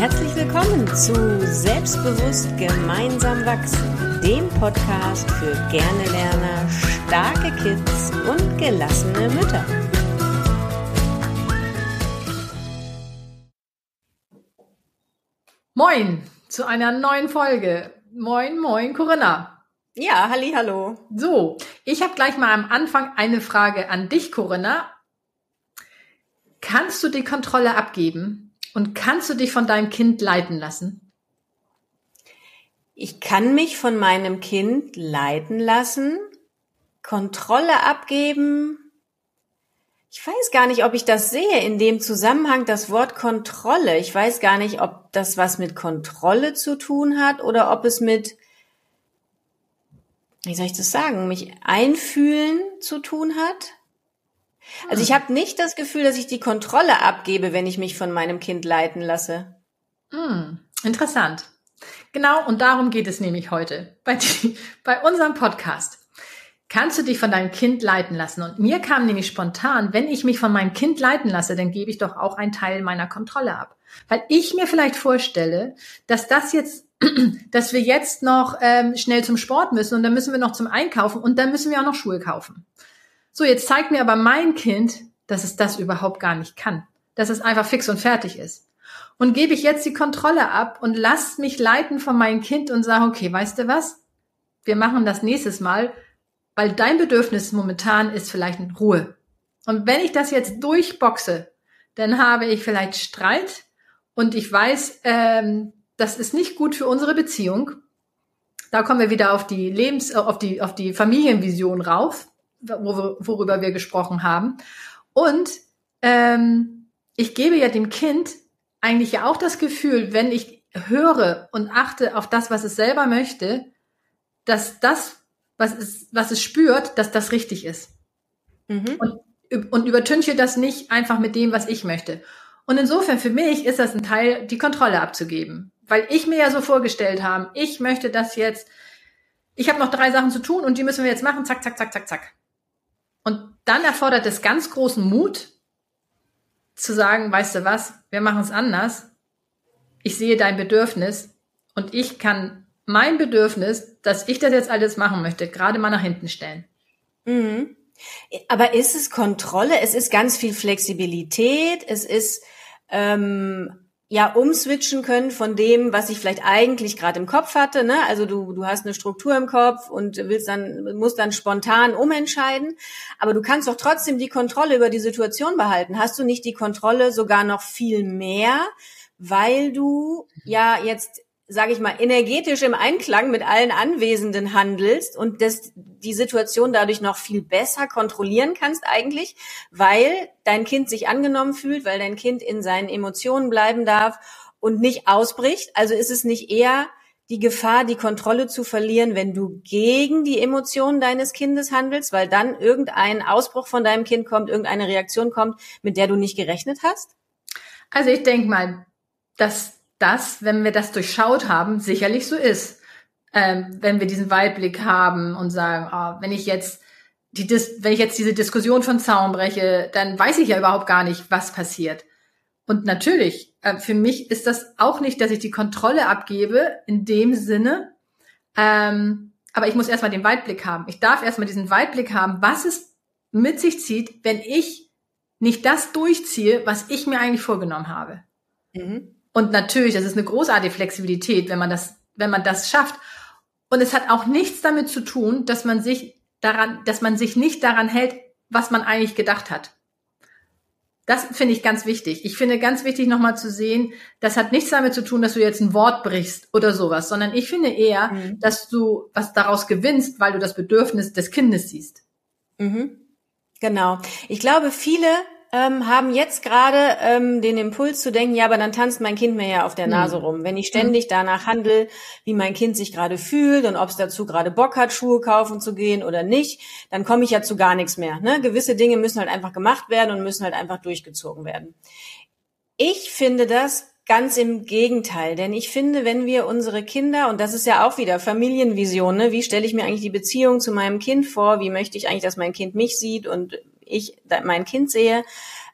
Herzlich willkommen zu Selbstbewusst gemeinsam wachsen, dem Podcast für gerne Lerner, starke Kids und gelassene Mütter. Moin zu einer neuen Folge. Moin, moin, Corinna. Ja, halli, hallo. So, ich habe gleich mal am Anfang eine Frage an dich, Corinna. Kannst du die Kontrolle abgeben und kannst du dich von deinem Kind leiten lassen? Ich kann mich von meinem Kind leiten lassen, Kontrolle abgeben. Ich weiß gar nicht, ob ich das sehe in dem Zusammenhang, das Wort Kontrolle. Ich weiß gar nicht, ob das was mit Kontrolle zu tun hat oder ob es mit, wie soll ich das sagen, mich einfühlen zu tun hat. Also ich habe nicht das Gefühl, dass ich die Kontrolle abgebe, wenn ich mich von meinem Kind leiten lasse. Hm, interessant. Genau, und darum geht es nämlich heute bei, die, bei unserem Podcast. Kannst du dich von deinem Kind leiten lassen? Und mir kam nämlich spontan, wenn ich mich von meinem Kind leiten lasse, dann gebe ich doch auch einen Teil meiner Kontrolle ab. Weil ich mir vielleicht vorstelle, dass das jetzt, dass wir jetzt noch ähm, schnell zum Sport müssen und dann müssen wir noch zum Einkaufen und dann müssen wir auch noch Schuhe kaufen. So, jetzt zeigt mir aber mein Kind, dass es das überhaupt gar nicht kann. Dass es einfach fix und fertig ist. Und gebe ich jetzt die Kontrolle ab und lass mich leiten von meinem Kind und sage, okay, weißt du was? Wir machen das nächstes Mal, weil dein Bedürfnis momentan ist vielleicht Ruhe. Und wenn ich das jetzt durchboxe, dann habe ich vielleicht Streit und ich weiß, ähm, das ist nicht gut für unsere Beziehung. Da kommen wir wieder auf die Lebens, auf die, auf die Familienvision rauf worüber wir gesprochen haben. Und ähm, ich gebe ja dem Kind eigentlich ja auch das Gefühl, wenn ich höre und achte auf das, was es selber möchte, dass das, was es, was es spürt, dass das richtig ist. Mhm. Und, und übertünche das nicht einfach mit dem, was ich möchte. Und insofern für mich ist das ein Teil, die Kontrolle abzugeben. Weil ich mir ja so vorgestellt habe, ich möchte das jetzt, ich habe noch drei Sachen zu tun und die müssen wir jetzt machen, zack, zack, zack, zack, zack. Und dann erfordert es ganz großen Mut, zu sagen, weißt du was, wir machen es anders. Ich sehe dein Bedürfnis und ich kann mein Bedürfnis, dass ich das jetzt alles machen möchte, gerade mal nach hinten stellen. Mhm. Aber ist es Kontrolle? Es ist ganz viel Flexibilität. Es ist ähm, ja umswitchen können von dem, was ich vielleicht eigentlich gerade im Kopf hatte. Ne? Also du, du hast eine Struktur im Kopf und willst dann, musst dann spontan umentscheiden. Aber du kannst doch trotzdem die Kontrolle über die Situation behalten. Hast du nicht die Kontrolle sogar noch viel mehr, weil du ja jetzt sage ich mal, energetisch im Einklang mit allen Anwesenden handelst und das, die Situation dadurch noch viel besser kontrollieren kannst eigentlich, weil dein Kind sich angenommen fühlt, weil dein Kind in seinen Emotionen bleiben darf und nicht ausbricht. Also ist es nicht eher die Gefahr, die Kontrolle zu verlieren, wenn du gegen die Emotionen deines Kindes handelst, weil dann irgendein Ausbruch von deinem Kind kommt, irgendeine Reaktion kommt, mit der du nicht gerechnet hast? Also ich denke mal, dass das, wenn wir das durchschaut haben, sicherlich so ist. Ähm, wenn wir diesen Weitblick haben und sagen, oh, wenn ich jetzt die, wenn ich jetzt diese Diskussion von Zaun breche, dann weiß ich ja überhaupt gar nicht, was passiert. Und natürlich, äh, für mich ist das auch nicht, dass ich die Kontrolle abgebe in dem Sinne, ähm, aber ich muss erstmal den Weitblick haben. Ich darf erstmal diesen Weitblick haben, was es mit sich zieht, wenn ich nicht das durchziehe, was ich mir eigentlich vorgenommen habe. Mhm. Und natürlich, das ist eine großartige Flexibilität, wenn man das, wenn man das schafft. Und es hat auch nichts damit zu tun, dass man sich daran, dass man sich nicht daran hält, was man eigentlich gedacht hat. Das finde ich ganz wichtig. Ich finde ganz wichtig nochmal zu sehen, das hat nichts damit zu tun, dass du jetzt ein Wort brichst oder sowas, sondern ich finde eher, mhm. dass du was daraus gewinnst, weil du das Bedürfnis des Kindes siehst. Mhm. Genau. Ich glaube, viele ähm, haben jetzt gerade ähm, den Impuls zu denken, ja, aber dann tanzt mein Kind mir ja auf der hm. Nase rum. Wenn ich ständig danach handle, wie mein Kind sich gerade fühlt und ob es dazu gerade Bock hat, Schuhe kaufen zu gehen oder nicht, dann komme ich ja zu gar nichts mehr. Ne? Gewisse Dinge müssen halt einfach gemacht werden und müssen halt einfach durchgezogen werden. Ich finde das Ganz im Gegenteil, denn ich finde, wenn wir unsere Kinder, und das ist ja auch wieder Familienvision, ne? wie stelle ich mir eigentlich die Beziehung zu meinem Kind vor, wie möchte ich eigentlich, dass mein Kind mich sieht und ich mein Kind sehe,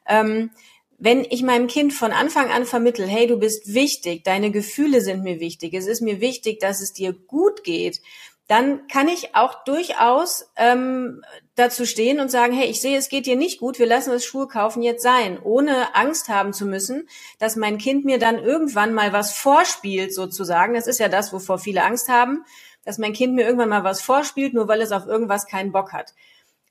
ähm, wenn ich meinem Kind von Anfang an vermittel, hey, du bist wichtig, deine Gefühle sind mir wichtig, es ist mir wichtig, dass es dir gut geht, dann kann ich auch durchaus ähm, dazu stehen und sagen, hey, ich sehe, es geht dir nicht gut, wir lassen das Schulkaufen jetzt sein, ohne Angst haben zu müssen, dass mein Kind mir dann irgendwann mal was vorspielt, sozusagen. Das ist ja das, wovor viele Angst haben, dass mein Kind mir irgendwann mal was vorspielt, nur weil es auf irgendwas keinen Bock hat.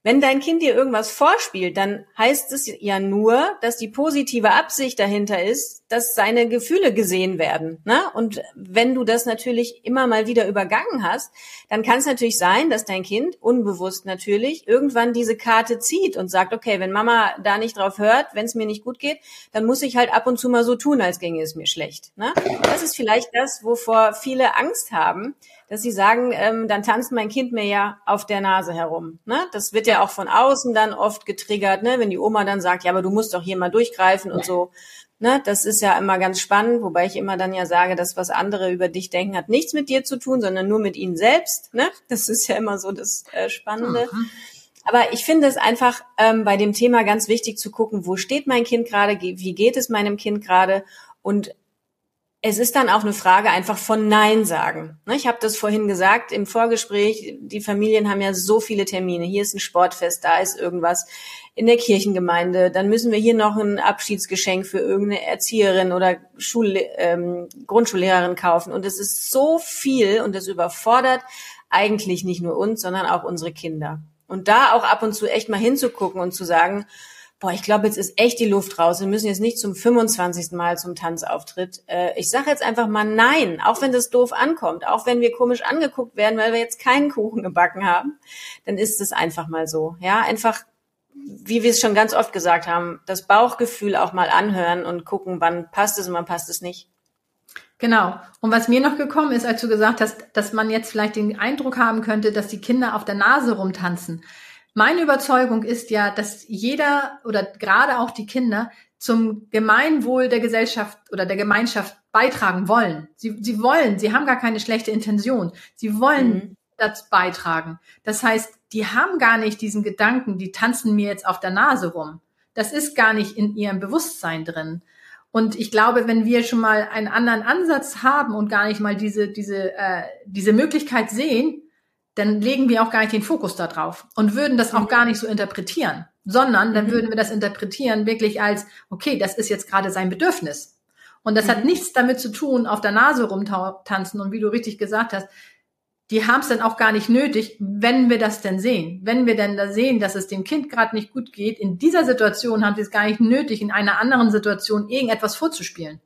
Wenn dein Kind dir irgendwas vorspielt, dann heißt es ja nur, dass die positive Absicht dahinter ist, dass seine Gefühle gesehen werden. Ne? Und wenn du das natürlich immer mal wieder übergangen hast, dann kann es natürlich sein, dass dein Kind unbewusst natürlich irgendwann diese Karte zieht und sagt, okay, wenn Mama da nicht drauf hört, wenn es mir nicht gut geht, dann muss ich halt ab und zu mal so tun, als ginge es mir schlecht. Ne? Das ist vielleicht das, wovor viele Angst haben, dass sie sagen, ähm, dann tanzt mein Kind mir ja auf der Nase herum. Ne? Das wird ja auch von außen dann oft getriggert, ne? wenn die Oma dann sagt, ja, aber du musst doch hier mal durchgreifen und so. Ne? Das ist ja immer ganz spannend, wobei ich immer dann ja sage, dass was andere über dich denken, hat nichts mit dir zu tun, sondern nur mit ihnen selbst. Ne? Das ist ja immer so das äh, Spannende. Mhm. Aber ich finde es einfach ähm, bei dem Thema ganz wichtig zu gucken, wo steht mein Kind gerade, wie geht es meinem Kind gerade und es ist dann auch eine Frage einfach von Nein sagen. Ne, ich habe das vorhin gesagt im Vorgespräch, die Familien haben ja so viele Termine. Hier ist ein Sportfest, da ist irgendwas in der Kirchengemeinde. Dann müssen wir hier noch ein Abschiedsgeschenk für irgendeine Erzieherin oder Schul ähm, Grundschullehrerin kaufen. Und es ist so viel und es überfordert eigentlich nicht nur uns, sondern auch unsere Kinder. Und da auch ab und zu echt mal hinzugucken und zu sagen, boah, ich glaube, jetzt ist echt die Luft raus. Wir müssen jetzt nicht zum 25. Mal zum Tanzauftritt. Äh, ich sage jetzt einfach mal nein, auch wenn das doof ankommt, auch wenn wir komisch angeguckt werden, weil wir jetzt keinen Kuchen gebacken haben, dann ist es einfach mal so. Ja, einfach, wie wir es schon ganz oft gesagt haben, das Bauchgefühl auch mal anhören und gucken, wann passt es und wann passt es nicht. Genau. Und was mir noch gekommen ist, als du gesagt hast, dass man jetzt vielleicht den Eindruck haben könnte, dass die Kinder auf der Nase rumtanzen. Meine Überzeugung ist ja, dass jeder oder gerade auch die Kinder zum Gemeinwohl der Gesellschaft oder der Gemeinschaft beitragen wollen. Sie, sie wollen, sie haben gar keine schlechte Intention. Sie wollen mhm. Dazu beitragen. Das heißt, die haben gar nicht diesen Gedanken, die tanzen mir jetzt auf der Nase rum. Das ist gar nicht in ihrem Bewusstsein drin. Und ich glaube, wenn wir schon mal einen anderen Ansatz haben und gar nicht mal diese, diese, äh, diese Möglichkeit sehen, dann legen wir auch gar nicht den Fokus da drauf und würden das auch mhm. gar nicht so interpretieren, sondern dann mhm. würden wir das interpretieren wirklich als, okay, das ist jetzt gerade sein Bedürfnis. Und das mhm. hat nichts damit zu tun, auf der Nase rumtanzen und wie du richtig gesagt hast, die haben es dann auch gar nicht nötig, wenn wir das denn sehen. Wenn wir denn da sehen, dass es dem Kind gerade nicht gut geht, in dieser Situation haben sie es gar nicht nötig, in einer anderen Situation irgendetwas vorzuspielen.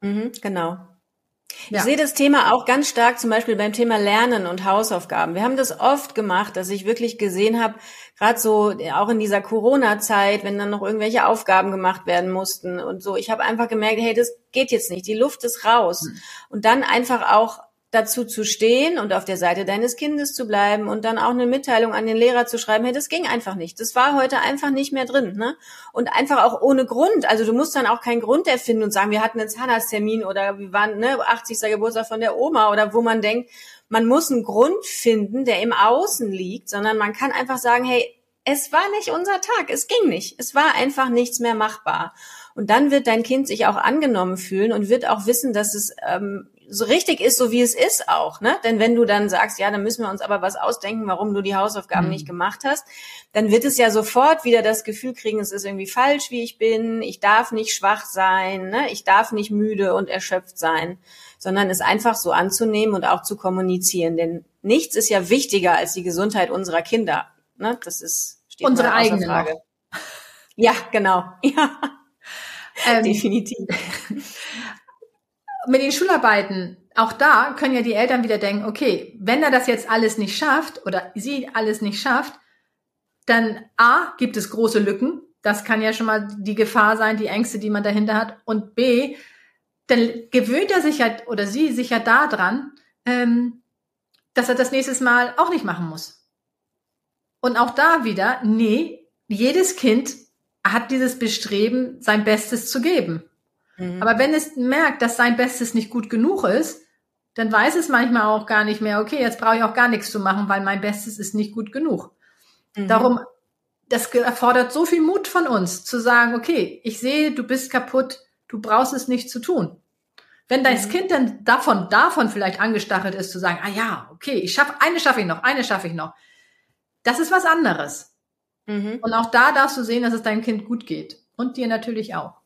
Mhm, genau. Ja. Ich sehe das Thema auch ganz stark zum Beispiel beim Thema Lernen und Hausaufgaben. Wir haben das oft gemacht, dass ich wirklich gesehen habe, gerade so auch in dieser Corona-Zeit, wenn dann noch irgendwelche Aufgaben gemacht werden mussten und so. Ich habe einfach gemerkt, hey, das geht jetzt nicht, die Luft ist raus. Hm. Und dann einfach auch dazu zu stehen und auf der Seite deines Kindes zu bleiben und dann auch eine Mitteilung an den Lehrer zu schreiben, hey, das ging einfach nicht. Das war heute einfach nicht mehr drin. Ne? Und einfach auch ohne Grund. Also du musst dann auch keinen Grund erfinden und sagen, wir hatten einen Zahnarzttermin oder wir waren ne, 80. Geburtstag von der Oma oder wo man denkt, man muss einen Grund finden, der im Außen liegt, sondern man kann einfach sagen, hey, es war nicht unser Tag, es ging nicht, es war einfach nichts mehr machbar. Und dann wird dein Kind sich auch angenommen fühlen und wird auch wissen, dass es ähm, so richtig ist, so wie es ist auch, ne? Denn wenn du dann sagst, ja, dann müssen wir uns aber was ausdenken, warum du die Hausaufgaben mhm. nicht gemacht hast, dann wird es ja sofort wieder das Gefühl kriegen, es ist irgendwie falsch, wie ich bin, ich darf nicht schwach sein, ne? Ich darf nicht müde und erschöpft sein, sondern es einfach so anzunehmen und auch zu kommunizieren, denn nichts ist ja wichtiger als die Gesundheit unserer Kinder, ne? Das ist steht unsere eigene Frage. Noch. Ja, genau. Ja. Ähm, Definitiv mit den Schularbeiten, auch da können ja die Eltern wieder denken, okay, wenn er das jetzt alles nicht schafft oder sie alles nicht schafft, dann A, gibt es große Lücken. Das kann ja schon mal die Gefahr sein, die Ängste, die man dahinter hat. Und B, dann gewöhnt er sich ja oder sie sich ja daran, ähm, dass er das nächstes Mal auch nicht machen muss. Und auch da wieder, nee, jedes Kind hat dieses Bestreben, sein Bestes zu geben. Mhm. Aber wenn es merkt, dass sein Bestes nicht gut genug ist, dann weiß es manchmal auch gar nicht mehr, okay, jetzt brauche ich auch gar nichts zu machen, weil mein Bestes ist nicht gut genug. Mhm. Darum das erfordert so viel Mut von uns, zu sagen, okay, ich sehe, du bist kaputt, du brauchst es nicht zu tun. Wenn dein mhm. Kind dann davon, davon vielleicht angestachelt ist, zu sagen, ah ja, okay, ich schaffe, eine schaffe ich noch, eine schaffe ich noch. Das ist was anderes. Mhm. Und auch da darfst du sehen, dass es deinem Kind gut geht. Und dir natürlich auch.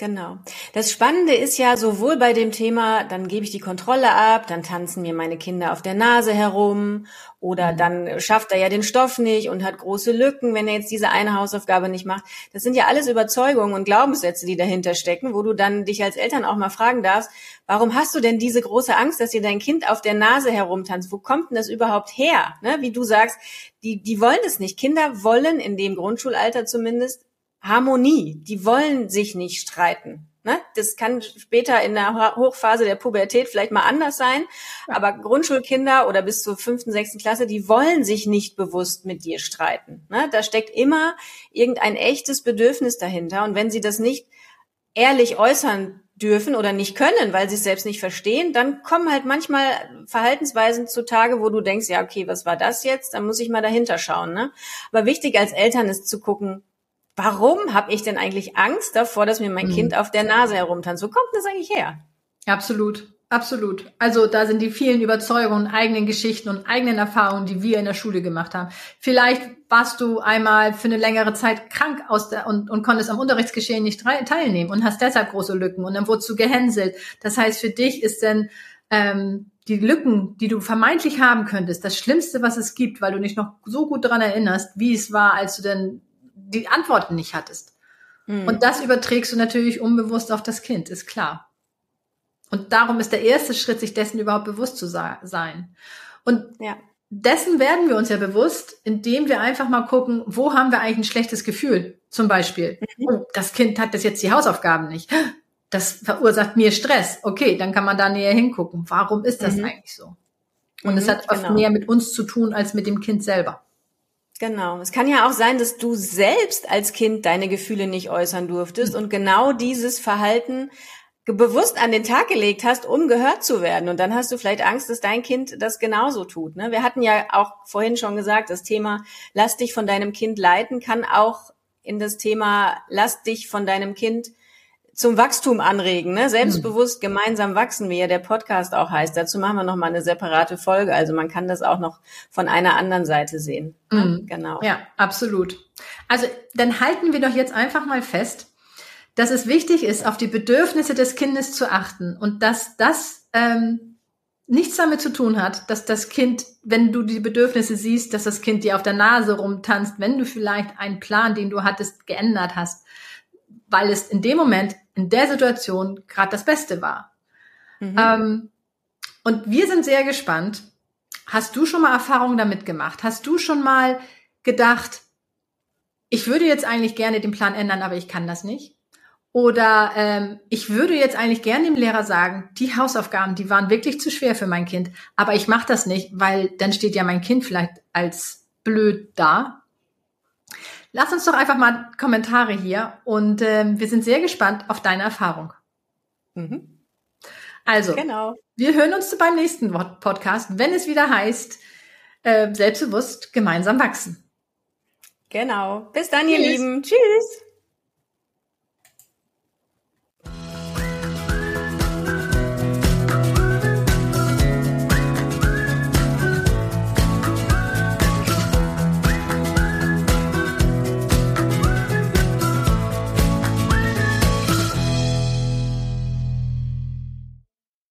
Genau. Das Spannende ist ja sowohl bei dem Thema, dann gebe ich die Kontrolle ab, dann tanzen mir meine Kinder auf der Nase herum oder mhm. dann schafft er ja den Stoff nicht und hat große Lücken, wenn er jetzt diese eine Hausaufgabe nicht macht. Das sind ja alles Überzeugungen und Glaubenssätze, die dahinter stecken, wo du dann dich als Eltern auch mal fragen darfst, warum hast du denn diese große Angst, dass dir dein Kind auf der Nase herumtanzt? Wo kommt denn das überhaupt her? Ne? Wie du sagst, die, die wollen es nicht. Kinder wollen in dem Grundschulalter zumindest Harmonie. Die wollen sich nicht streiten. Ne? Das kann später in der Hochphase der Pubertät vielleicht mal anders sein, aber Grundschulkinder oder bis zur fünften, sechsten Klasse, die wollen sich nicht bewusst mit dir streiten. Ne? Da steckt immer irgendein echtes Bedürfnis dahinter und wenn sie das nicht ehrlich äußern dürfen oder nicht können, weil sie es selbst nicht verstehen, dann kommen halt manchmal Verhaltensweisen zutage, wo du denkst, ja, okay, was war das jetzt? Dann muss ich mal dahinter schauen. Ne? Aber wichtig als Eltern ist zu gucken, warum habe ich denn eigentlich Angst davor, dass mir mein mhm. Kind auf der Nase herumtanzt? Wo kommt das eigentlich her? Absolut. Absolut. Also da sind die vielen Überzeugungen, eigenen Geschichten und eigenen Erfahrungen, die wir in der Schule gemacht haben. Vielleicht warst du einmal für eine längere Zeit krank aus der, und, und konntest am Unterrichtsgeschehen nicht teilnehmen und hast deshalb große Lücken und dann wurdest du gehänselt. Das heißt, für dich ist denn ähm, die Lücken, die du vermeintlich haben könntest, das Schlimmste, was es gibt, weil du dich noch so gut daran erinnerst, wie es war, als du denn die Antworten nicht hattest. Mhm. Und das überträgst du natürlich unbewusst auf das Kind, ist klar. Und darum ist der erste Schritt, sich dessen überhaupt bewusst zu sein. Und ja. dessen werden wir uns ja bewusst, indem wir einfach mal gucken, wo haben wir eigentlich ein schlechtes Gefühl? Zum Beispiel, mhm. das Kind hat das jetzt die Hausaufgaben nicht. Das verursacht mir Stress. Okay, dann kann man da näher hingucken. Warum ist das mhm. eigentlich so? Und es mhm, hat oft genau. mehr mit uns zu tun als mit dem Kind selber. Genau. Es kann ja auch sein, dass du selbst als Kind deine Gefühle nicht äußern durftest und genau dieses Verhalten bewusst an den Tag gelegt hast, um gehört zu werden. Und dann hast du vielleicht Angst, dass dein Kind das genauso tut. Ne? Wir hatten ja auch vorhin schon gesagt, das Thema lass dich von deinem Kind leiten kann auch in das Thema lass dich von deinem Kind zum Wachstum anregen, ne? Selbstbewusst gemeinsam wachsen, wie ja der Podcast auch heißt. Dazu machen wir noch mal eine separate Folge. Also man kann das auch noch von einer anderen Seite sehen. Ne? Mhm. Genau. Ja, absolut. Also dann halten wir doch jetzt einfach mal fest, dass es wichtig ist, auf die Bedürfnisse des Kindes zu achten und dass das ähm, nichts damit zu tun hat, dass das Kind, wenn du die Bedürfnisse siehst, dass das Kind dir auf der Nase rumtanzt, wenn du vielleicht einen Plan, den du hattest, geändert hast, weil es in dem Moment in der Situation gerade das Beste war. Mhm. Ähm, und wir sind sehr gespannt. Hast du schon mal Erfahrungen damit gemacht? Hast du schon mal gedacht, ich würde jetzt eigentlich gerne den Plan ändern, aber ich kann das nicht? Oder ähm, ich würde jetzt eigentlich gerne dem Lehrer sagen, die Hausaufgaben, die waren wirklich zu schwer für mein Kind, aber ich mache das nicht, weil dann steht ja mein Kind vielleicht als blöd da. Lass uns doch einfach mal Kommentare hier und ähm, wir sind sehr gespannt auf deine Erfahrung. Mhm. Also, genau. wir hören uns beim nächsten Podcast, wenn es wieder heißt, äh, selbstbewusst gemeinsam wachsen. Genau. Bis dann, Tschüss. ihr Lieben. Tschüss.